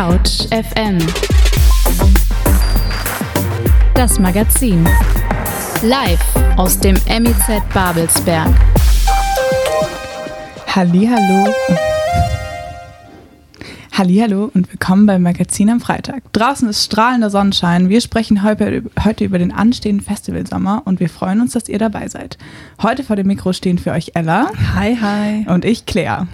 Couch FM Das Magazin. Live aus dem MIZ Babelsberg. Hallo Hallo und willkommen beim Magazin am Freitag. Draußen ist strahlender Sonnenschein. Wir sprechen heute, heute über den anstehenden Festivalsommer und wir freuen uns, dass ihr dabei seid. Heute vor dem Mikro stehen für euch Ella. Hi, hi. Und ich, Claire.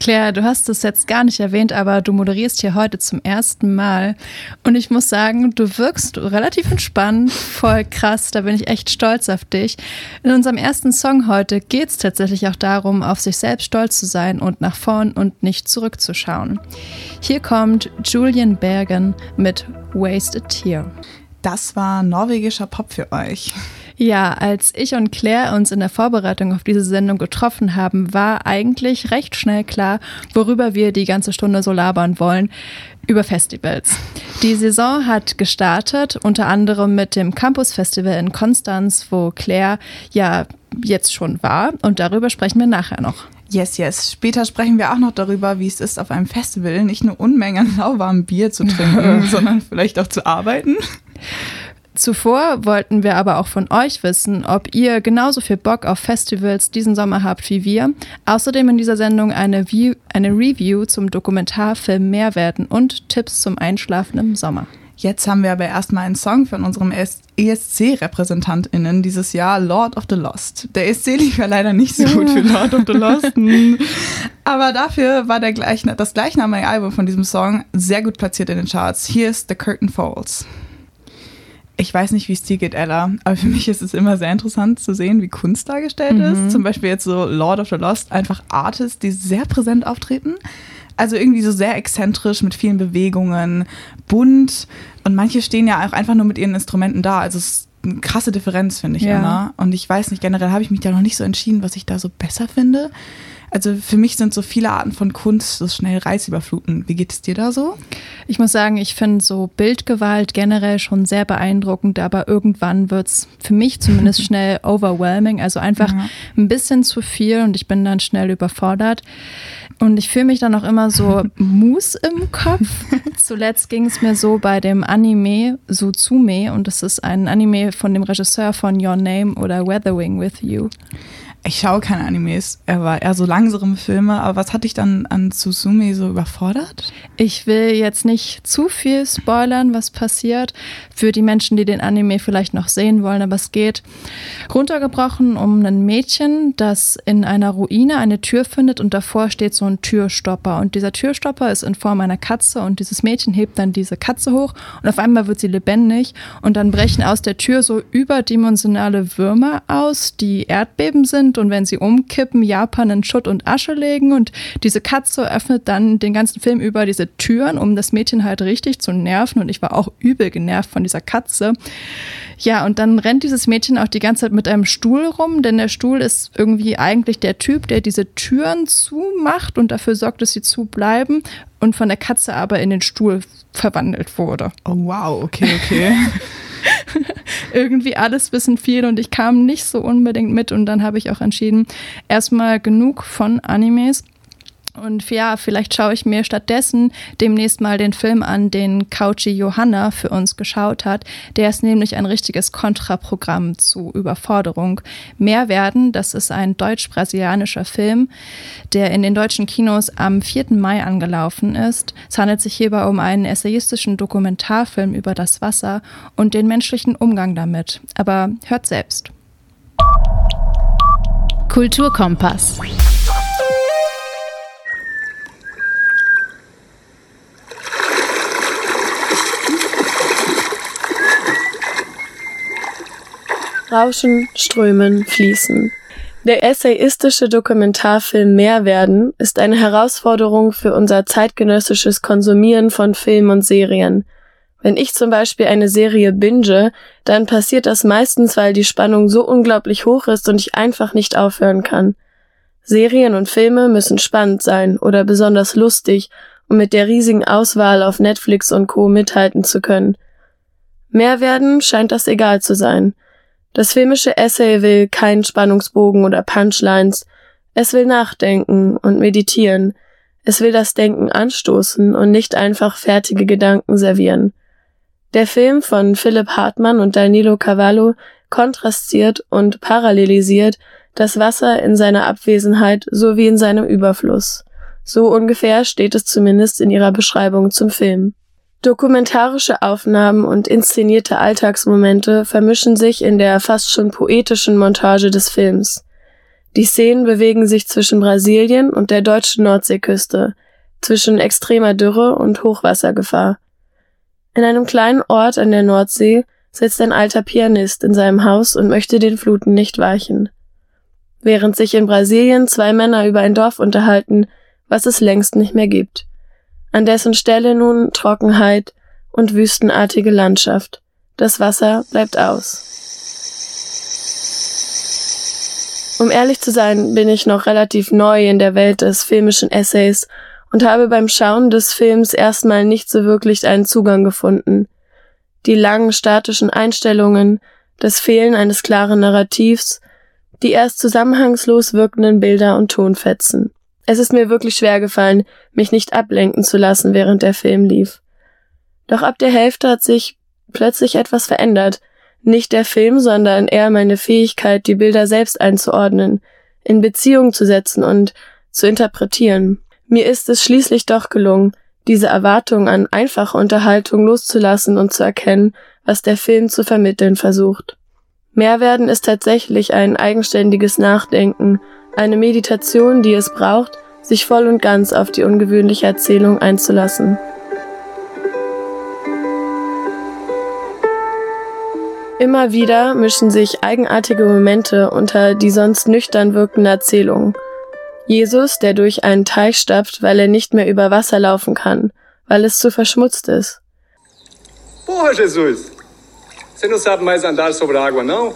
Claire, du hast es jetzt gar nicht erwähnt, aber du moderierst hier heute zum ersten Mal. Und ich muss sagen, du wirkst relativ entspannt, voll krass. Da bin ich echt stolz auf dich. In unserem ersten Song heute geht es tatsächlich auch darum, auf sich selbst stolz zu sein und nach vorn und nicht zurückzuschauen. Hier kommt Julian Bergen mit Wasted Tear. Das war norwegischer Pop für euch. Ja, als ich und Claire uns in der Vorbereitung auf diese Sendung getroffen haben, war eigentlich recht schnell klar, worüber wir die ganze Stunde so labern wollen. Über Festivals. Die Saison hat gestartet, unter anderem mit dem Campus Festival in Konstanz, wo Claire ja jetzt schon war. Und darüber sprechen wir nachher noch. Yes, yes. Später sprechen wir auch noch darüber, wie es ist, auf einem Festival nicht nur Unmengen lauwarmem Bier zu trinken, sondern vielleicht auch zu arbeiten. Zuvor wollten wir aber auch von euch wissen, ob ihr genauso viel Bock auf Festivals diesen Sommer habt wie wir. Außerdem in dieser Sendung eine, View, eine Review zum Dokumentarfilm Mehrwerten und Tipps zum Einschlafen im Sommer. Jetzt haben wir aber erstmal einen Song von unserem ESC-RepräsentantInnen dieses Jahr, Lord of the Lost. Der ESC lief ja leider nicht so gut für Lord of the Lost. aber dafür war der gleichna das gleichnamige Album von diesem Song sehr gut platziert in den Charts. Hier ist The Curtain Falls. Ich weiß nicht, wie es dir geht, Ella, aber für mich ist es immer sehr interessant zu sehen, wie Kunst dargestellt mhm. ist. Zum Beispiel jetzt so Lord of the Lost, einfach Artists, die sehr präsent auftreten. Also irgendwie so sehr exzentrisch mit vielen Bewegungen, bunt und manche stehen ja auch einfach nur mit ihren Instrumenten da. Also es ist eine krasse Differenz, finde ich ja. immer. Und ich weiß nicht, generell habe ich mich da noch nicht so entschieden, was ich da so besser finde. Also für mich sind so viele Arten von Kunst so schnell reizüberfluten. Wie geht es dir da so? Ich muss sagen, ich finde so Bildgewalt generell schon sehr beeindruckend, aber irgendwann wird es für mich zumindest schnell overwhelming, also einfach ja. ein bisschen zu viel und ich bin dann schnell überfordert. Und ich fühle mich dann auch immer so Mus im Kopf. Zuletzt ging es mir so bei dem Anime Suzume und das ist ein Anime von dem Regisseur von Your Name oder Weathering with You. Ich schaue keine Animes, er war eher so langsame Filme, aber was hat dich dann an Suzume so überfordert? Ich will jetzt nicht zu viel spoilern, was passiert, für die Menschen, die den Anime vielleicht noch sehen wollen, aber es geht runtergebrochen um ein Mädchen, das in einer Ruine eine Tür findet und davor steht so ein Türstopper. Und dieser Türstopper ist in Form einer Katze und dieses Mädchen hebt dann diese Katze hoch und auf einmal wird sie lebendig und dann brechen aus der Tür so überdimensionale Würmer aus, die Erdbeben sind sind und wenn sie umkippen, Japan in Schutt und Asche legen und diese Katze öffnet dann den ganzen Film über diese Türen, um das Mädchen halt richtig zu nerven und ich war auch übel genervt von dieser Katze. Ja, und dann rennt dieses Mädchen auch die ganze Zeit mit einem Stuhl rum, denn der Stuhl ist irgendwie eigentlich der Typ, der diese Türen zumacht und dafür sorgt, dass sie zubleiben und von der Katze aber in den Stuhl verwandelt wurde. Oh wow, okay, okay. irgendwie alles bisschen viel und ich kam nicht so unbedingt mit und dann habe ich auch entschieden, erstmal genug von Animes und ja, vielleicht schaue ich mir stattdessen demnächst mal den Film an, den Couchy Johanna für uns geschaut hat. Der ist nämlich ein richtiges Kontraprogramm zu Überforderung. Mehr werden, das ist ein deutsch-brasilianischer Film, der in den deutschen Kinos am 4. Mai angelaufen ist. Es handelt sich hierbei um einen essayistischen Dokumentarfilm über das Wasser und den menschlichen Umgang damit. Aber hört selbst. Kulturkompass. Rauschen, Strömen, Fließen. Der essayistische Dokumentarfilm Mehrwerden ist eine Herausforderung für unser zeitgenössisches Konsumieren von Film und Serien. Wenn ich zum Beispiel eine Serie binge, dann passiert das meistens, weil die Spannung so unglaublich hoch ist und ich einfach nicht aufhören kann. Serien und Filme müssen spannend sein oder besonders lustig, um mit der riesigen Auswahl auf Netflix und Co. mithalten zu können. Mehrwerden scheint das egal zu sein. Das filmische Essay will keinen Spannungsbogen oder Punchlines. Es will nachdenken und meditieren. Es will das Denken anstoßen und nicht einfach fertige Gedanken servieren. Der Film von Philipp Hartmann und Danilo Cavallo kontrastiert und parallelisiert das Wasser in seiner Abwesenheit sowie in seinem Überfluss. So ungefähr steht es zumindest in ihrer Beschreibung zum Film. Dokumentarische Aufnahmen und inszenierte Alltagsmomente vermischen sich in der fast schon poetischen Montage des Films. Die Szenen bewegen sich zwischen Brasilien und der deutschen Nordseeküste, zwischen extremer Dürre und Hochwassergefahr. In einem kleinen Ort an der Nordsee sitzt ein alter Pianist in seinem Haus und möchte den Fluten nicht weichen. Während sich in Brasilien zwei Männer über ein Dorf unterhalten, was es längst nicht mehr gibt an dessen Stelle nun Trockenheit und wüstenartige Landschaft. Das Wasser bleibt aus. Um ehrlich zu sein, bin ich noch relativ neu in der Welt des filmischen Essays und habe beim Schauen des Films erstmal nicht so wirklich einen Zugang gefunden. Die langen statischen Einstellungen, das Fehlen eines klaren Narrativs, die erst zusammenhangslos wirkenden Bilder und Tonfetzen. Es ist mir wirklich schwer gefallen, mich nicht ablenken zu lassen, während der Film lief. Doch ab der Hälfte hat sich plötzlich etwas verändert. Nicht der Film, sondern eher meine Fähigkeit, die Bilder selbst einzuordnen, in Beziehung zu setzen und zu interpretieren. Mir ist es schließlich doch gelungen, diese Erwartung an einfache Unterhaltung loszulassen und zu erkennen, was der Film zu vermitteln versucht. Mehrwerden ist tatsächlich ein eigenständiges Nachdenken eine Meditation, die es braucht, sich voll und ganz auf die ungewöhnliche Erzählung einzulassen. Immer wieder mischen sich eigenartige Momente unter die sonst nüchtern wirkende Erzählung. Jesus, der durch einen Teich stapft, weil er nicht mehr über Wasser laufen kann, weil es zu verschmutzt ist. Porra, Jesus! Você não sabe mais andar sobre a água, não?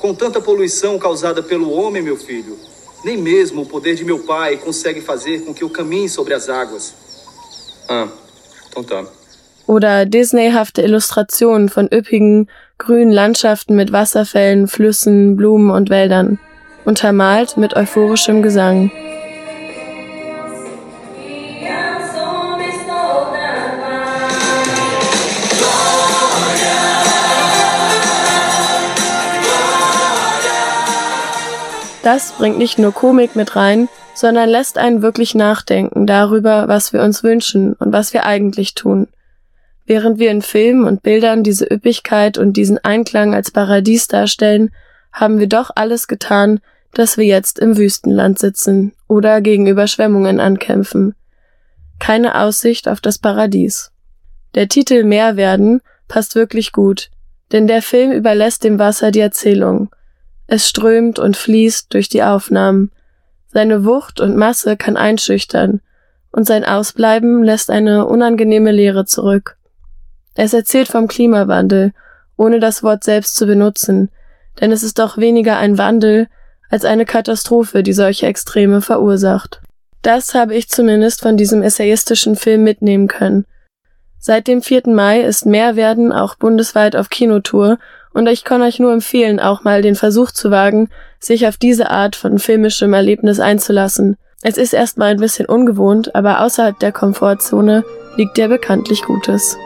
Com tanta poluição causada pelo homem, meu filho, nem mesmo o poder de meu pai consegue fazer com que eu caminhe sobre as águas. Ah, então tá. Oder Disneyhafte Illustrationen von üppigen, grünen Landschaften mit Wasserfällen, Flüssen, Blumen und Wäldern, untermalt mit euphorischem Gesang. Das bringt nicht nur Komik mit rein, sondern lässt einen wirklich nachdenken darüber, was wir uns wünschen und was wir eigentlich tun. Während wir in Filmen und Bildern diese Üppigkeit und diesen Einklang als Paradies darstellen, haben wir doch alles getan, dass wir jetzt im Wüstenland sitzen oder gegen Überschwemmungen ankämpfen. Keine Aussicht auf das Paradies. Der Titel Meer werden passt wirklich gut, denn der Film überlässt dem Wasser die Erzählung es strömt und fließt durch die Aufnahmen. Seine Wucht und Masse kann einschüchtern, und sein Ausbleiben lässt eine unangenehme Leere zurück. Es erzählt vom Klimawandel, ohne das Wort selbst zu benutzen, denn es ist doch weniger ein Wandel als eine Katastrophe, die solche Extreme verursacht. Das habe ich zumindest von diesem essayistischen Film mitnehmen können. Seit dem 4. Mai ist Mehrwerden auch bundesweit auf Kinotour und ich kann euch nur empfehlen, auch mal den Versuch zu wagen, sich auf diese Art von filmischem Erlebnis einzulassen. Es ist erstmal ein bisschen ungewohnt, aber außerhalb der Komfortzone liegt ja bekanntlich Gutes.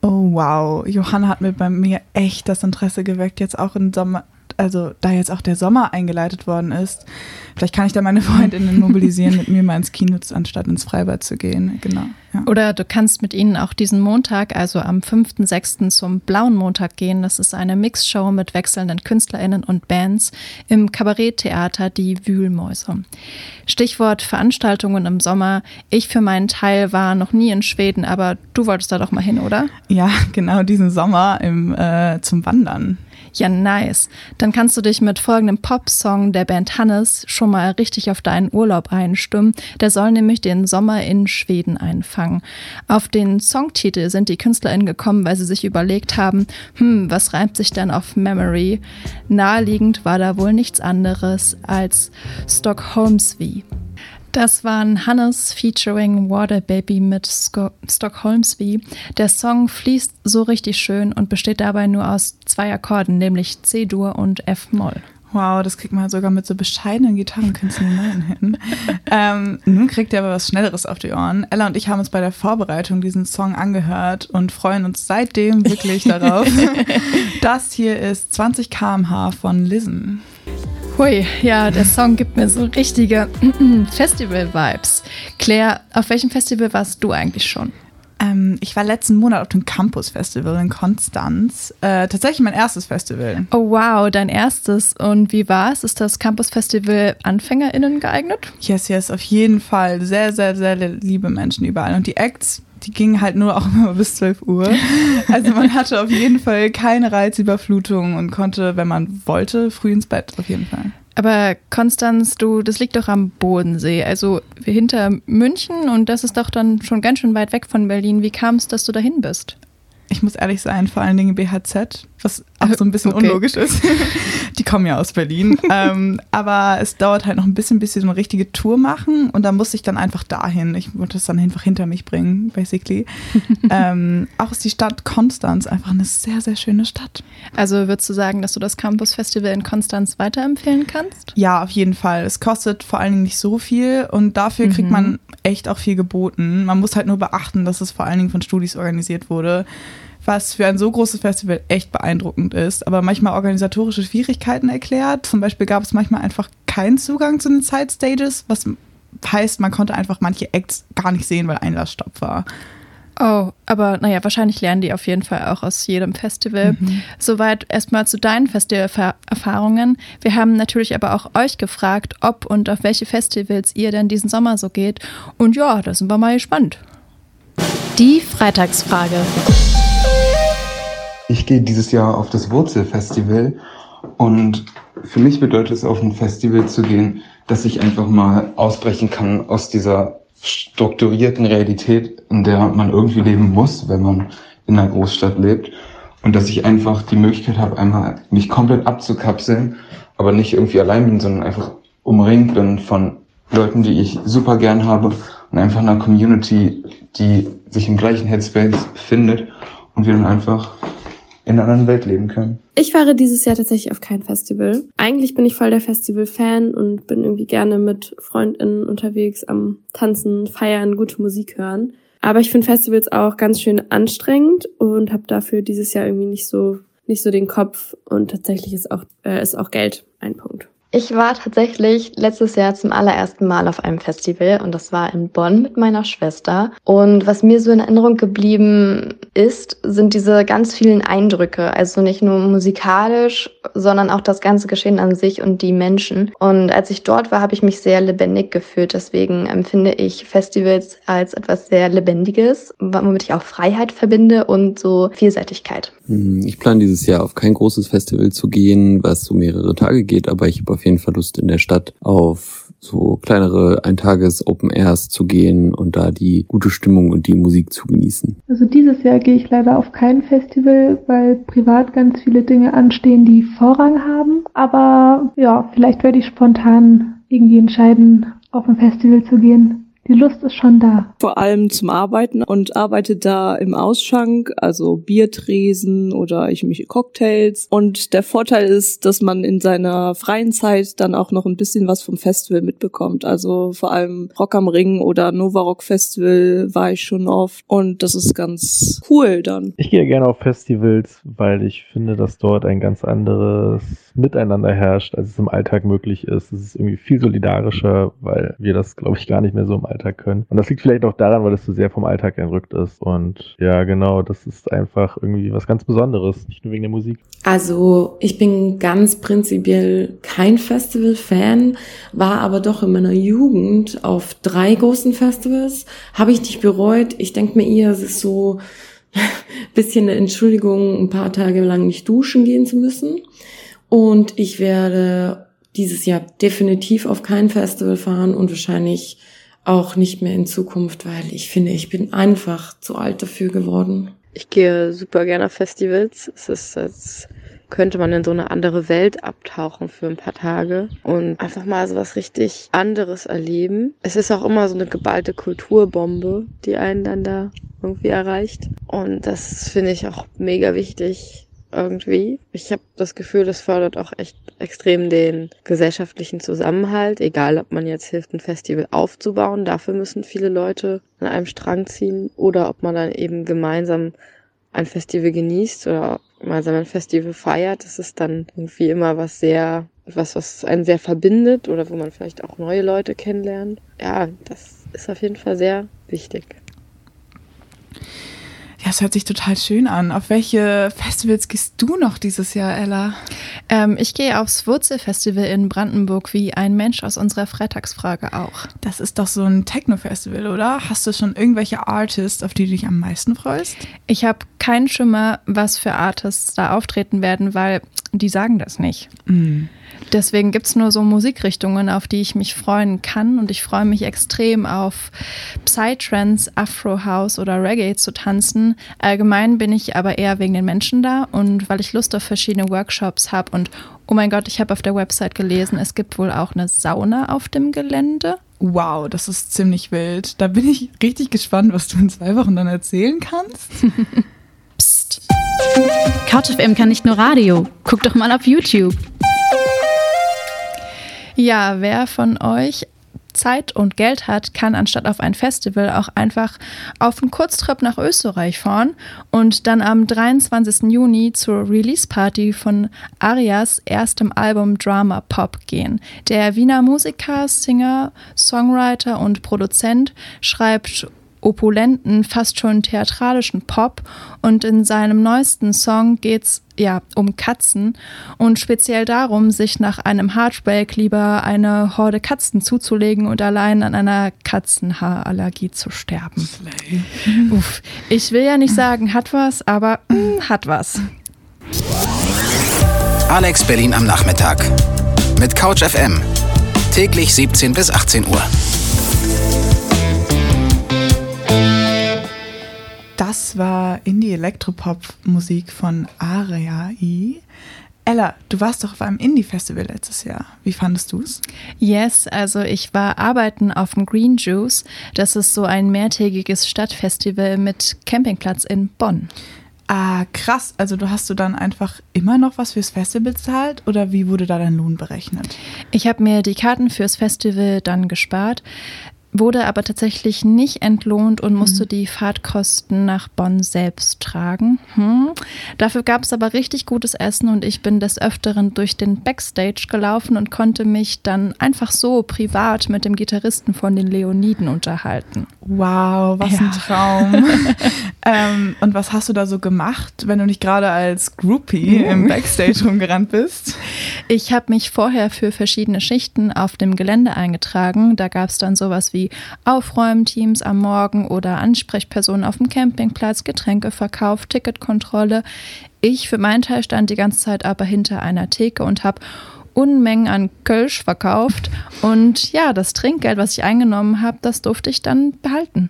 Oh wow, Johanna hat mir bei mir echt das Interesse geweckt, jetzt auch im Sommer, also da jetzt auch der Sommer eingeleitet worden ist, vielleicht kann ich da meine Freundinnen mobilisieren, mit mir mal ins Kino, anstatt ins Freibad zu gehen. Genau. Ja. Oder du kannst mit ihnen auch diesen Montag, also am 5.6. zum Blauen Montag gehen. Das ist eine Mixshow mit wechselnden KünstlerInnen und Bands im Kabaretttheater Die Wühlmäuse. Stichwort Veranstaltungen im Sommer. Ich für meinen Teil war noch nie in Schweden, aber du wolltest da doch mal hin, oder? Ja, genau, diesen Sommer im, äh, zum Wandern. Ja, nice. Dann kannst du dich mit folgendem Popsong der Band Hannes schon mal richtig auf deinen Urlaub einstimmen. Der soll nämlich den Sommer in Schweden einfangen. Auf den Songtitel sind die KünstlerInnen gekommen, weil sie sich überlegt haben, hm, was reimt sich denn auf Memory? Naheliegend war da wohl nichts anderes als Stockholmsvy. Das waren Hannes featuring Water Baby mit Sco Stockholmsby. Der Song fließt so richtig schön und besteht dabei nur aus zwei Akkorden, nämlich C-Dur und F-Moll. Wow, das kriegt man sogar mit so bescheidenen Gitarrenkünsten hin. ähm, nun kriegt ihr aber was Schnelleres auf die Ohren. Ella und ich haben uns bei der Vorbereitung diesen Song angehört und freuen uns seitdem wirklich darauf. das hier ist 20 km/h von Listen. Hui, ja, der Song gibt mir so richtige Festival-Vibes. Claire, auf welchem Festival warst du eigentlich schon? Ähm, ich war letzten Monat auf dem Campus Festival in Konstanz. Äh, tatsächlich mein erstes Festival. Oh wow, dein erstes. Und wie war es? Ist das Campus Festival AnfängerInnen geeignet? Yes, yes, auf jeden Fall. Sehr, sehr, sehr liebe Menschen überall. Und die Acts, die gingen halt nur auch immer bis 12 Uhr. Also man hatte auf jeden Fall keine Reizüberflutung und konnte, wenn man wollte, früh ins Bett, auf jeden Fall. Aber Konstanz, du, das liegt doch am Bodensee, also hinter München und das ist doch dann schon ganz schön weit weg von Berlin. Wie kam es, dass du dahin bist? Ich muss ehrlich sein, vor allen Dingen BHZ was auch so ein bisschen okay. unlogisch ist. Die kommen ja aus Berlin. ähm, aber es dauert halt noch ein bisschen, bis sie so eine richtige Tour machen und da muss ich dann einfach dahin. Ich wollte das dann einfach hinter mich bringen, basically. ähm, auch ist die Stadt Konstanz einfach eine sehr, sehr schöne Stadt. Also würdest du sagen, dass du das Campus Festival in Konstanz weiterempfehlen kannst? Ja, auf jeden Fall. Es kostet vor allen Dingen nicht so viel und dafür mhm. kriegt man echt auch viel geboten. Man muss halt nur beachten, dass es vor allen Dingen von Studis organisiert wurde was für ein so großes Festival echt beeindruckend ist, aber manchmal organisatorische Schwierigkeiten erklärt. Zum Beispiel gab es manchmal einfach keinen Zugang zu den Side Stages, was heißt, man konnte einfach manche Acts gar nicht sehen, weil Einlassstopp war. Oh, aber naja, wahrscheinlich lernen die auf jeden Fall auch aus jedem Festival. Mhm. Soweit erstmal zu deinen Festivalerfahrungen. Wir haben natürlich aber auch euch gefragt, ob und auf welche Festivals ihr denn diesen Sommer so geht. Und ja, da sind wir mal gespannt. Die Freitagsfrage. Ich gehe dieses Jahr auf das Wurzelfestival und für mich bedeutet es, auf ein Festival zu gehen, dass ich einfach mal ausbrechen kann aus dieser strukturierten Realität, in der man irgendwie leben muss, wenn man in einer Großstadt lebt. Und dass ich einfach die Möglichkeit habe, einmal mich komplett abzukapseln, aber nicht irgendwie allein bin, sondern einfach umringt bin von Leuten, die ich super gern habe und einfach einer Community, die sich im gleichen Headspace befindet und wir dann einfach in einer anderen Welt leben können. Ich fahre dieses Jahr tatsächlich auf kein Festival. Eigentlich bin ich voll der Festival-Fan und bin irgendwie gerne mit FreundInnen unterwegs am Tanzen, Feiern, gute Musik hören. Aber ich finde Festivals auch ganz schön anstrengend und habe dafür dieses Jahr irgendwie nicht so nicht so den Kopf und tatsächlich ist auch äh, ist auch Geld ein Punkt. Ich war tatsächlich letztes Jahr zum allerersten Mal auf einem Festival und das war in Bonn mit meiner Schwester. Und was mir so in Erinnerung geblieben ist, sind diese ganz vielen Eindrücke. Also nicht nur musikalisch, sondern auch das ganze Geschehen an sich und die Menschen. Und als ich dort war, habe ich mich sehr lebendig gefühlt. Deswegen empfinde ich Festivals als etwas sehr Lebendiges, womit ich auch Freiheit verbinde und so Vielseitigkeit. Hm, ich plane dieses Jahr auf kein großes Festival zu gehen, was so mehrere Tage geht, aber ich habe auf jeden Fall Lust in der Stadt auf so kleinere Eintages-Open Airs zu gehen und da die gute Stimmung und die Musik zu genießen. Also dieses Jahr gehe ich leider auf kein Festival, weil privat ganz viele Dinge anstehen, die Vorrang haben. Aber ja, vielleicht werde ich spontan irgendwie entscheiden, auf ein Festival zu gehen die Lust ist schon da. Vor allem zum Arbeiten und arbeite da im Ausschank, also Biertresen oder ich mich Cocktails. Und der Vorteil ist, dass man in seiner freien Zeit dann auch noch ein bisschen was vom Festival mitbekommt. Also vor allem Rock am Ring oder Nova Rock Festival war ich schon oft und das ist ganz cool dann. Ich gehe gerne auf Festivals, weil ich finde, dass dort ein ganz anderes Miteinander herrscht, als es im Alltag möglich ist. Es ist irgendwie viel solidarischer, weil wir das, glaube ich, gar nicht mehr so im Alltag Alltag können. Und das liegt vielleicht auch daran, weil es so sehr vom Alltag entrückt ist. Und ja, genau, das ist einfach irgendwie was ganz Besonderes, nicht nur wegen der Musik. Also ich bin ganz prinzipiell kein Festival-Fan, war aber doch in meiner Jugend auf drei großen Festivals. Habe ich nicht bereut. Ich denke mir eher, es ist so bisschen eine Entschuldigung, ein paar Tage lang nicht duschen gehen zu müssen. Und ich werde dieses Jahr definitiv auf kein Festival fahren und wahrscheinlich auch nicht mehr in Zukunft, weil ich finde, ich bin einfach zu alt dafür geworden. Ich gehe super gerne auf Festivals. Es ist, es könnte man in so eine andere Welt abtauchen für ein paar Tage und einfach mal so was richtig anderes erleben. Es ist auch immer so eine geballte Kulturbombe, die einen dann da irgendwie erreicht. Und das finde ich auch mega wichtig, irgendwie. Ich habe das Gefühl, das fördert auch echt extrem den gesellschaftlichen Zusammenhalt, egal ob man jetzt hilft, ein Festival aufzubauen, dafür müssen viele Leute an einem Strang ziehen, oder ob man dann eben gemeinsam ein Festival genießt oder gemeinsam ein Festival feiert. Das ist dann irgendwie immer was sehr, was, was einen sehr verbindet oder wo man vielleicht auch neue Leute kennenlernt. Ja, das ist auf jeden Fall sehr wichtig. Ja, es hört sich total schön an. Auf welche Festivals gehst du noch dieses Jahr, Ella? Ähm, ich gehe aufs Wurzelfestival in Brandenburg wie ein Mensch aus unserer Freitagsfrage auch. Das ist doch so ein Techno-Festival, oder? Hast du schon irgendwelche Artists, auf die du dich am meisten freust? Ich habe keinen Schimmer, was für Artists da auftreten werden, weil die sagen das nicht. Mm. Deswegen gibt es nur so Musikrichtungen, auf die ich mich freuen kann. Und ich freue mich extrem auf Psytrance, Afro House oder Reggae zu tanzen. Allgemein bin ich aber eher wegen den Menschen da und weil ich Lust auf verschiedene Workshops habe. Und oh mein Gott, ich habe auf der Website gelesen, es gibt wohl auch eine Sauna auf dem Gelände. Wow, das ist ziemlich wild. Da bin ich richtig gespannt, was du in zwei Wochen dann erzählen kannst. Psst. CouchFM kann nicht nur Radio. Guck doch mal auf YouTube. Ja, wer von euch Zeit und Geld hat, kann anstatt auf ein Festival auch einfach auf einen Kurztrip nach Österreich fahren und dann am 23. Juni zur Release-Party von Arias erstem Album Drama Pop gehen. Der Wiener Musiker, Singer, Songwriter und Produzent schreibt opulenten, fast schon theatralischen Pop und in seinem neuesten Song geht's ja um Katzen und speziell darum, sich nach einem Heartbreak lieber eine Horde Katzen zuzulegen und allein an einer Katzenhaarallergie zu sterben. Uff. Ich will ja nicht sagen, hat was, aber mm, hat was. Alex Berlin am Nachmittag mit Couch FM. Täglich 17 bis 18 Uhr. War Indie-Elektropop-Musik von Areai. Ella, du warst doch auf einem Indie-Festival letztes Jahr. Wie fandest du es? Yes, also ich war arbeiten auf dem Green Juice. Das ist so ein mehrtägiges Stadtfestival mit Campingplatz in Bonn. Ah, krass. Also du hast du dann einfach immer noch was fürs Festival bezahlt oder wie wurde da dein Lohn berechnet? Ich habe mir die Karten fürs Festival dann gespart wurde aber tatsächlich nicht entlohnt und musste mhm. die Fahrtkosten nach Bonn selbst tragen. Hm. Dafür gab es aber richtig gutes Essen und ich bin des Öfteren durch den Backstage gelaufen und konnte mich dann einfach so privat mit dem Gitarristen von den Leoniden unterhalten. Wow, was ja. ein Traum. ähm, und was hast du da so gemacht, wenn du nicht gerade als Groupie uh. im Backstage rumgerannt bist? Ich habe mich vorher für verschiedene Schichten auf dem Gelände eingetragen. Da gab es dann sowas wie Aufräumteams am Morgen oder Ansprechpersonen auf dem Campingplatz, Getränkeverkauf, Ticketkontrolle. Ich für meinen Teil stand die ganze Zeit aber hinter einer Theke und habe Unmengen an Kölsch verkauft. Und ja, das Trinkgeld, was ich eingenommen habe, das durfte ich dann behalten.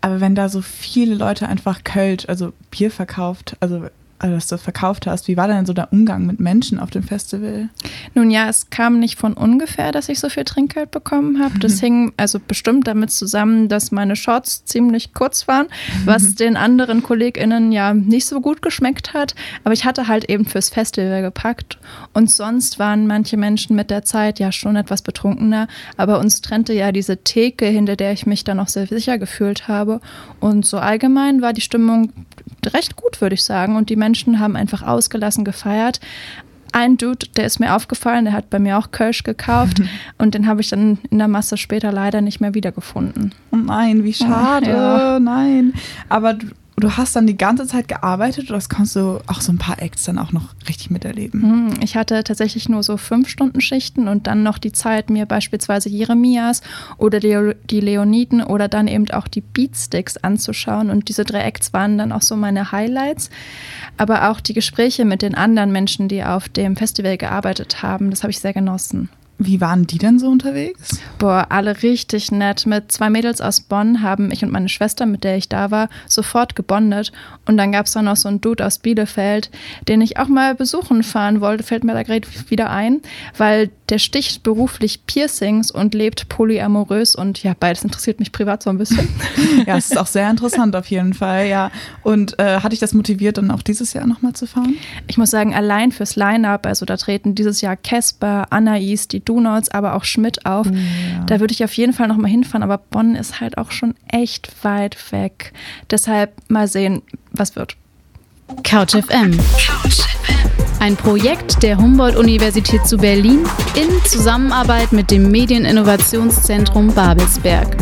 Aber wenn da so viele Leute einfach Kölsch, also Bier verkauft, also also dass du verkauft hast. Wie war denn so der Umgang mit Menschen auf dem Festival? Nun ja, es kam nicht von ungefähr, dass ich so viel Trinkgeld bekommen habe. Das hing also bestimmt damit zusammen, dass meine Shorts ziemlich kurz waren, was den anderen KollegInnen ja nicht so gut geschmeckt hat. Aber ich hatte halt eben fürs Festival gepackt. Und sonst waren manche Menschen mit der Zeit ja schon etwas betrunkener. Aber uns trennte ja diese Theke, hinter der ich mich dann auch sehr sicher gefühlt habe. Und so allgemein war die Stimmung recht gut, würde ich sagen. Und die Menschen haben einfach ausgelassen gefeiert. Ein Dude, der ist mir aufgefallen, der hat bei mir auch Kölsch gekauft und den habe ich dann in der Masse später leider nicht mehr wiedergefunden. Oh nein, wie schade. Ja. Nein. Aber du, hast dann die ganze Zeit gearbeitet oder konntest du auch so ein paar Acts dann auch noch richtig miterleben? Hm, ich hatte tatsächlich nur so fünf Stunden Schichten und dann noch die Zeit, mir beispielsweise Jeremias oder die Leoniden oder dann eben auch die Beatsticks anzuschauen. Und diese drei Acts waren dann auch so meine Highlights. Aber auch die Gespräche mit den anderen Menschen, die auf dem Festival gearbeitet haben, das habe ich sehr genossen. Wie waren die denn so unterwegs? Boah, alle richtig nett. Mit zwei Mädels aus Bonn haben ich und meine Schwester, mit der ich da war, sofort gebondet. Und dann gab es auch noch so einen Dude aus Bielefeld, den ich auch mal besuchen fahren wollte, fällt mir da gerade wieder ein, weil der sticht beruflich Piercings und lebt polyamorös und ja, beides interessiert mich privat so ein bisschen. ja, es ist auch sehr interessant auf jeden Fall, ja. Und äh, hat dich das motiviert, dann auch dieses Jahr nochmal zu fahren? Ich muss sagen, allein fürs Line-Up, also da treten dieses Jahr Casper, Anais, die Donuts, aber auch Schmidt auf. Ja. Da würde ich auf jeden Fall nochmal hinfahren, aber Bonn ist halt auch schon echt weit weg. Deshalb mal sehen, was wird. Couch FM. Ein Projekt der Humboldt-Universität zu Berlin in Zusammenarbeit mit dem Medieninnovationszentrum Babelsberg.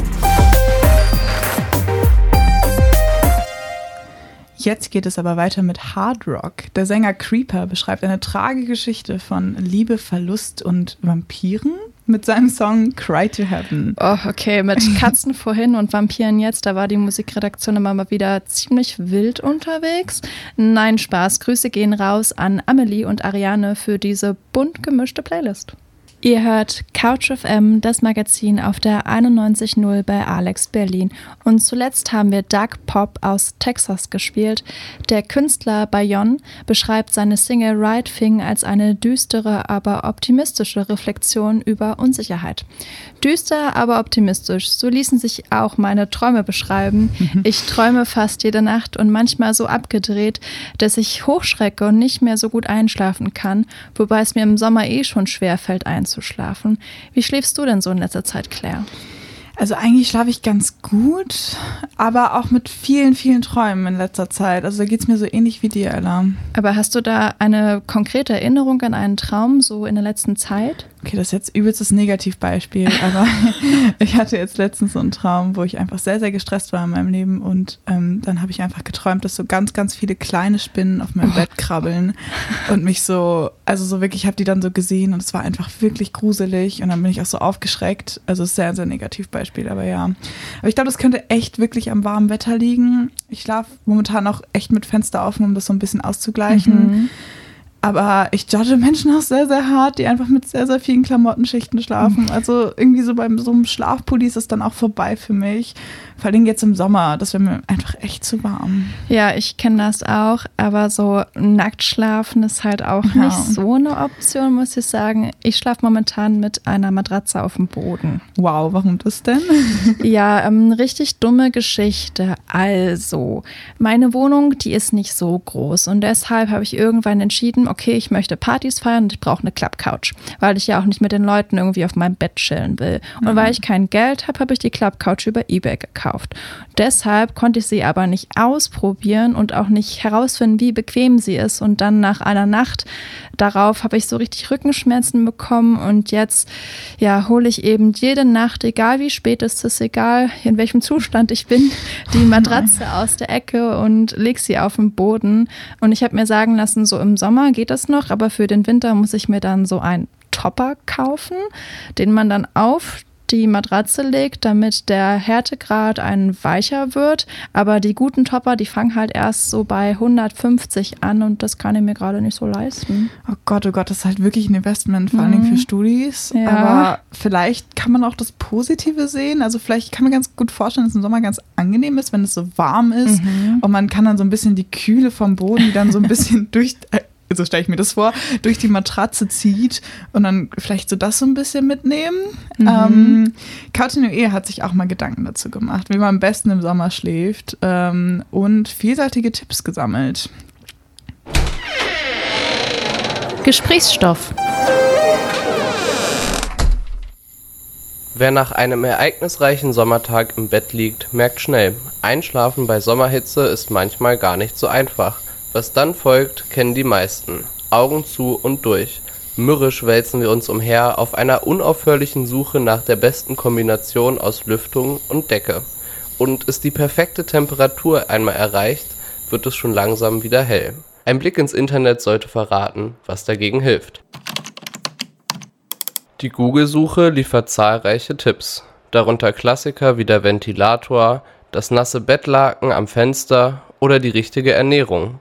Jetzt geht es aber weiter mit Hard Rock. Der Sänger Creeper beschreibt eine tragische Geschichte von Liebe, Verlust und Vampiren mit seinem Song Cry to Heaven. Oh, okay, mit Katzen vorhin und Vampiren jetzt, da war die Musikredaktion immer mal wieder ziemlich wild unterwegs. Nein, Spaß. Grüße gehen raus an Amelie und Ariane für diese bunt gemischte Playlist. Ihr hört Couch FM, das Magazin auf der 91.0 bei Alex Berlin. Und zuletzt haben wir Doug Pop aus Texas gespielt. Der Künstler Bayon beschreibt seine Single Right Thing als eine düstere, aber optimistische Reflexion über Unsicherheit. Düster, aber optimistisch. So ließen sich auch meine Träume beschreiben. Ich träume fast jede Nacht und manchmal so abgedreht, dass ich hochschrecke und nicht mehr so gut einschlafen kann, wobei es mir im Sommer eh schon schwer fällt einzuschlafen einzuschlafen. Wie schläfst du denn so in letzter Zeit, Claire? Also eigentlich schlafe ich ganz gut, aber auch mit vielen, vielen Träumen in letzter Zeit. Also da geht es mir so ähnlich wie dir, Ella. Aber hast du da eine konkrete Erinnerung an einen Traum so in der letzten Zeit? Okay, das ist jetzt übelstes Negativbeispiel, aber ich hatte jetzt letztens so einen Traum, wo ich einfach sehr, sehr gestresst war in meinem Leben und ähm, dann habe ich einfach geträumt, dass so ganz, ganz viele kleine Spinnen auf meinem oh. Bett krabbeln und mich so, also so wirklich, ich habe die dann so gesehen und es war einfach wirklich gruselig und dann bin ich auch so aufgeschreckt. Also sehr, sehr Negativbeispiel, aber ja. Aber ich glaube, das könnte echt wirklich am warmen Wetter liegen. Ich schlafe momentan auch echt mit Fenster offen, um das so ein bisschen auszugleichen. Mhm. Aber ich judge Menschen auch sehr, sehr hart, die einfach mit sehr, sehr vielen Klamottenschichten schlafen. Mhm. Also irgendwie so beim so einem Schlafpulli ist es dann auch vorbei für mich. Vor allem jetzt im Sommer, das wäre mir einfach echt zu warm. Ja, ich kenne das auch, aber so nackt schlafen ist halt auch ja. nicht so eine Option, muss ich sagen. Ich schlafe momentan mit einer Matratze auf dem Boden. Wow, warum das denn? ja, ähm, richtig dumme Geschichte. Also, meine Wohnung, die ist nicht so groß und deshalb habe ich irgendwann entschieden, okay, ich möchte Partys feiern und ich brauche eine Club-Couch, weil ich ja auch nicht mit den Leuten irgendwie auf meinem Bett chillen will. Und mhm. weil ich kein Geld habe, habe ich die Club-Couch über Ebay gekauft. Deshalb konnte ich sie aber nicht ausprobieren und auch nicht herausfinden, wie bequem sie ist. Und dann nach einer Nacht darauf habe ich so richtig Rückenschmerzen bekommen und jetzt ja hole ich eben jede Nacht, egal wie spät es ist, egal in welchem Zustand ich bin, die Matratze aus der Ecke und lege sie auf den Boden. Und ich habe mir sagen lassen, so im Sommer geht das noch, aber für den Winter muss ich mir dann so einen Topper kaufen, den man dann auf die Matratze legt, damit der Härtegrad ein weicher wird. Aber die guten Topper, die fangen halt erst so bei 150 an und das kann ich mir gerade nicht so leisten. Oh Gott, oh Gott, das ist halt wirklich ein Investment, vor allem mhm. für Studis. Ja. Aber vielleicht kann man auch das Positive sehen. Also vielleicht kann man ganz gut vorstellen, dass es im Sommer ganz angenehm ist, wenn es so warm ist mhm. und man kann dann so ein bisschen die Kühle vom Boden, die dann so ein bisschen durch äh, so stelle ich mir das vor, durch die Matratze zieht und dann vielleicht so das so ein bisschen mitnehmen. Mhm. Ähm, Continuer hat sich auch mal Gedanken dazu gemacht, wie man am besten im Sommer schläft ähm, und vielseitige Tipps gesammelt. Gesprächsstoff. Wer nach einem ereignisreichen Sommertag im Bett liegt, merkt schnell, Einschlafen bei Sommerhitze ist manchmal gar nicht so einfach. Was dann folgt, kennen die meisten. Augen zu und durch. Mürrisch wälzen wir uns umher auf einer unaufhörlichen Suche nach der besten Kombination aus Lüftung und Decke. Und ist die perfekte Temperatur einmal erreicht, wird es schon langsam wieder hell. Ein Blick ins Internet sollte verraten, was dagegen hilft. Die Google-Suche liefert zahlreiche Tipps, darunter Klassiker wie der Ventilator, das nasse Bettlaken am Fenster oder die richtige Ernährung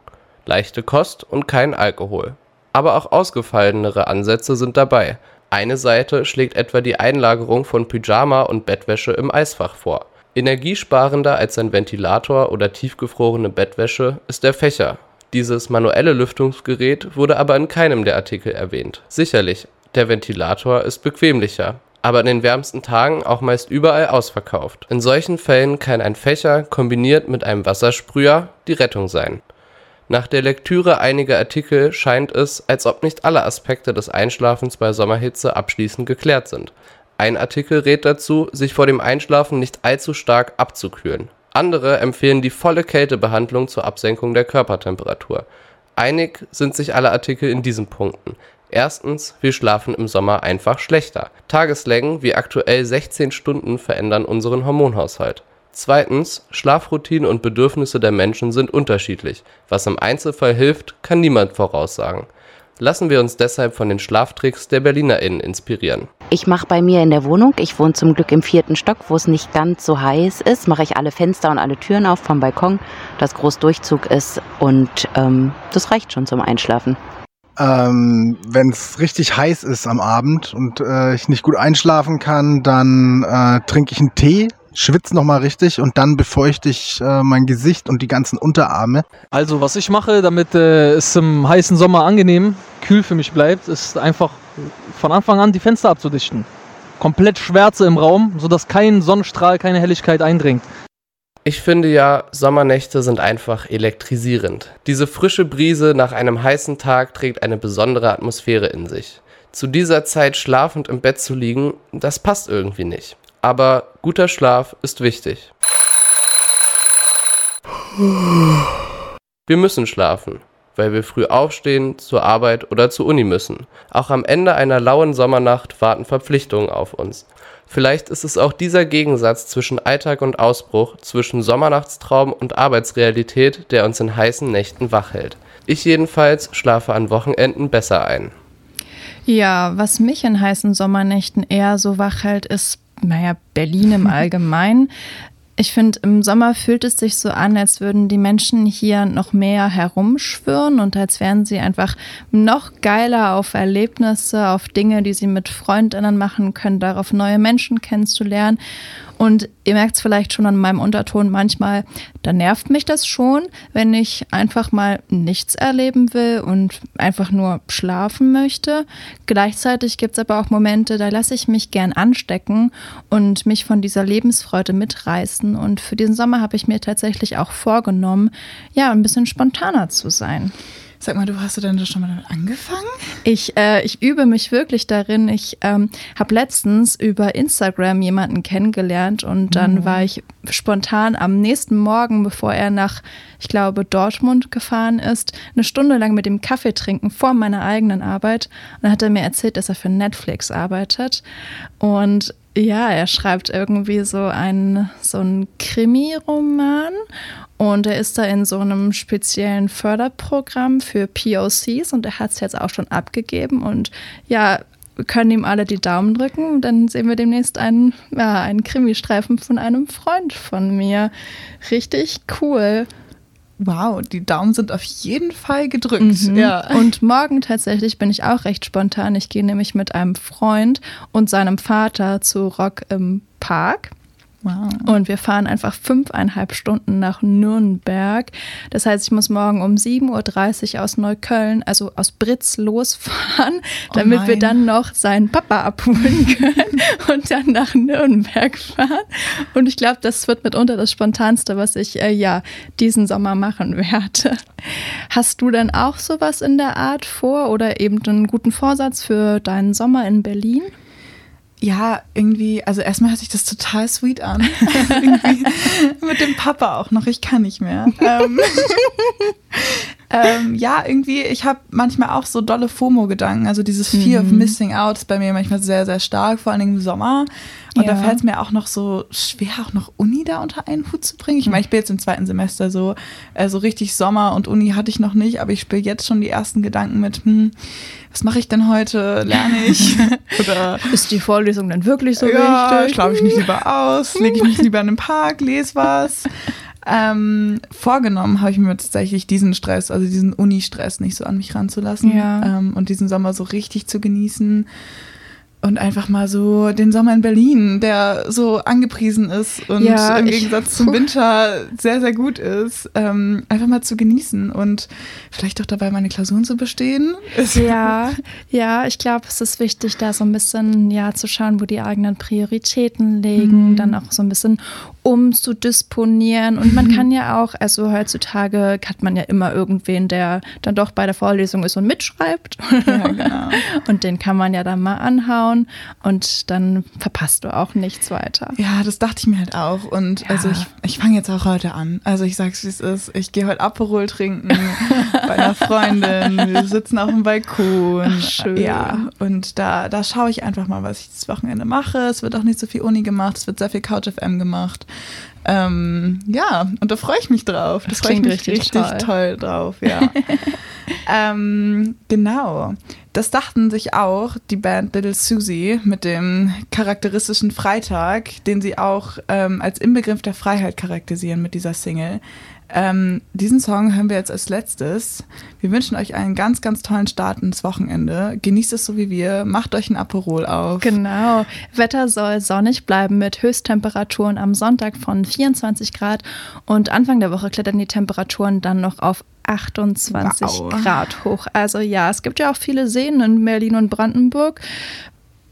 leichte Kost und kein Alkohol. Aber auch ausgefallenere Ansätze sind dabei. Eine Seite schlägt etwa die Einlagerung von Pyjama und Bettwäsche im Eisfach vor. Energiesparender als ein Ventilator oder tiefgefrorene Bettwäsche ist der Fächer. Dieses manuelle Lüftungsgerät wurde aber in keinem der Artikel erwähnt. Sicherlich, der Ventilator ist bequemlicher, aber in den wärmsten Tagen auch meist überall ausverkauft. In solchen Fällen kann ein Fächer kombiniert mit einem Wassersprüher die Rettung sein. Nach der Lektüre einiger Artikel scheint es, als ob nicht alle Aspekte des Einschlafens bei Sommerhitze abschließend geklärt sind. Ein Artikel rät dazu, sich vor dem Einschlafen nicht allzu stark abzukühlen. Andere empfehlen die volle Kältebehandlung zur Absenkung der Körpertemperatur. Einig sind sich alle Artikel in diesen Punkten. Erstens, wir schlafen im Sommer einfach schlechter. Tageslängen wie aktuell 16 Stunden verändern unseren Hormonhaushalt. Zweitens, Schlafroutinen und Bedürfnisse der Menschen sind unterschiedlich. Was im Einzelfall hilft, kann niemand voraussagen. Lassen wir uns deshalb von den Schlaftricks der BerlinerInnen inspirieren. Ich mache bei mir in der Wohnung, ich wohne zum Glück im vierten Stock, wo es nicht ganz so heiß ist, mache ich alle Fenster und alle Türen auf vom Balkon, dass groß Durchzug ist und ähm, das reicht schon zum Einschlafen. Ähm, Wenn es richtig heiß ist am Abend und äh, ich nicht gut einschlafen kann, dann äh, trinke ich einen Tee, schwitze nochmal richtig und dann befeuchte ich äh, mein Gesicht und die ganzen Unterarme. Also was ich mache, damit äh, es im heißen Sommer angenehm, kühl für mich bleibt, ist einfach von Anfang an die Fenster abzudichten. Komplett Schwärze im Raum, sodass kein Sonnenstrahl, keine Helligkeit eindringt. Ich finde ja, Sommernächte sind einfach elektrisierend. Diese frische Brise nach einem heißen Tag trägt eine besondere Atmosphäre in sich. Zu dieser Zeit schlafend im Bett zu liegen, das passt irgendwie nicht. Aber guter Schlaf ist wichtig. Wir müssen schlafen, weil wir früh aufstehen, zur Arbeit oder zur Uni müssen. Auch am Ende einer lauen Sommernacht warten Verpflichtungen auf uns. Vielleicht ist es auch dieser Gegensatz zwischen Alltag und Ausbruch, zwischen Sommernachtstraum und Arbeitsrealität, der uns in heißen Nächten wach hält. Ich jedenfalls schlafe an Wochenenden besser ein. Ja, was mich in heißen Sommernächten eher so wach hält, ist, naja, Berlin im Allgemeinen. Ich finde, im Sommer fühlt es sich so an, als würden die Menschen hier noch mehr herumschwirren und als wären sie einfach noch geiler auf Erlebnisse, auf Dinge, die sie mit Freundinnen machen können, darauf neue Menschen kennenzulernen. Und ihr merkt es vielleicht schon an meinem Unterton manchmal, da nervt mich das schon, wenn ich einfach mal nichts erleben will und einfach nur schlafen möchte. Gleichzeitig gibt es aber auch Momente, da lasse ich mich gern anstecken und mich von dieser Lebensfreude mitreißen. Und für diesen Sommer habe ich mir tatsächlich auch vorgenommen, ja, ein bisschen spontaner zu sein. Sag mal, du hast du denn schon mal damit angefangen? Ich, äh, ich übe mich wirklich darin. Ich ähm, habe letztens über Instagram jemanden kennengelernt und dann Mhm. war ich spontan am nächsten Morgen, bevor er nach, ich glaube, Dortmund gefahren ist, eine Stunde lang mit dem Kaffee trinken vor meiner eigenen Arbeit. Und dann hat er mir erzählt, dass er für Netflix arbeitet. Und ja, er schreibt irgendwie so einen, so einen Krimi-Roman und er ist da in so einem speziellen Förderprogramm für POCs und er hat es jetzt auch schon abgegeben. Und ja, können ihm alle die Daumen drücken. Dann sehen wir demnächst einen, ja, einen Krimi-Streifen von einem Freund von mir. Richtig cool. Wow, die Daumen sind auf jeden Fall gedrückt. Mhm. Ja. Und morgen tatsächlich bin ich auch recht spontan. Ich gehe nämlich mit einem Freund und seinem Vater zu Rock im Park. Wow. Und wir fahren einfach fünfeinhalb Stunden nach Nürnberg. Das heißt, ich muss morgen um 7.30 Uhr aus Neukölln, also aus Britz, losfahren, Oh damit wir nein. dann noch seinen Papa abholen können und dann nach Nürnberg fahren. Und ich glaube, das wird mitunter das Spontanste, was ich äh, ja diesen Sommer machen werde. Hast du denn auch sowas in der Art vor oder eben einen guten Vorsatz für deinen Sommer in Berlin? Ja, irgendwie, also erstmal hört sich das total sweet an. mit dem Papa auch noch, ich kann nicht mehr. ähm, ähm, ja, irgendwie, ich habe manchmal auch so dolle FOMO-Gedanken. Also dieses Fear of Mhm. Missing Out ist bei mir manchmal sehr, sehr stark, vor allen Dingen im Sommer. Und da Ja. fällt es mir auch noch so schwer, auch noch Uni da unter einen Hut zu bringen. Ich meine, ich bin jetzt im zweiten Semester so, äh, so richtig Sommer und Uni hatte ich noch nicht, aber ich spiele jetzt schon die ersten Gedanken mit, hm, was mache ich denn heute? Lerne ich? Oder Ist die Vorlesung denn wirklich so ja, wichtig? schlafe ich mich lieber aus, lege ich mich lieber in den Park, lese was. Ähm, vorgenommen habe ich mir tatsächlich diesen Stress, also diesen Uni-Stress nicht so an mich ranzulassen Ja. ähm, und diesen Sommer so richtig zu genießen. Und einfach mal so den Sommer in Berlin, der so angepriesen ist und Ja, im ich- Gegensatz zum Winter sehr, sehr gut ist, ähm, einfach mal zu genießen und vielleicht auch dabei meine Klausuren zu bestehen. Ja, ja, ich glaube, es ist wichtig, da so ein bisschen ja zu schauen, wo die eigenen Prioritäten liegen, Mhm. dann auch so ein bisschen umzudisponieren. Und man kann ja auch, also heutzutage hat man ja immer irgendwen, der dann doch bei der Vorlesung ist und mitschreibt. Ja, genau. Und den kann man ja dann mal anhauen und dann verpasst du auch nichts weiter. Ja, das dachte ich mir halt auch. Und also ich, ich fange jetzt auch heute an. Also ich sag's, wie es ist. Ich gehe heute Aperol trinken bei einer Freundin. Wir sitzen auf dem Balkon. Ach, schön. Ja, und da, da schaue ich einfach mal, was ich das Wochenende mache. Es wird auch nicht so viel Uni gemacht. Es wird sehr viel Couch FM gemacht. Ähm, ja, und da freue ich mich drauf. Das Da freue ich klingt mich richtig richtig toll. toll drauf, ja. ähm, genau. Das dachten sich auch die Band Little Susie mit dem charakteristischen Freitag, den sie auch ähm, als Inbegriff der Freiheit charakterisieren mit dieser Single. Ähm, diesen Song hören wir jetzt als letztes. Wir wünschen euch einen ganz, ganz tollen Start ins Wochenende. Genießt es so wie wir. Macht euch ein Aperol auf. Genau. Wetter soll sonnig bleiben mit Höchsttemperaturen am Sonntag von 24 Grad und Anfang der Woche klettern die Temperaturen dann noch auf 28 Wow. Grad hoch. Also ja, es gibt ja auch viele Seen in Berlin und Brandenburg.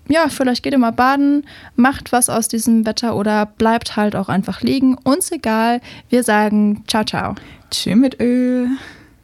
Ja, vielleicht geht ihr mal baden, macht was aus diesem Wetter oder bleibt halt auch einfach liegen. Uns egal. Wir sagen ciao, ciao. Tschüss mit Öl.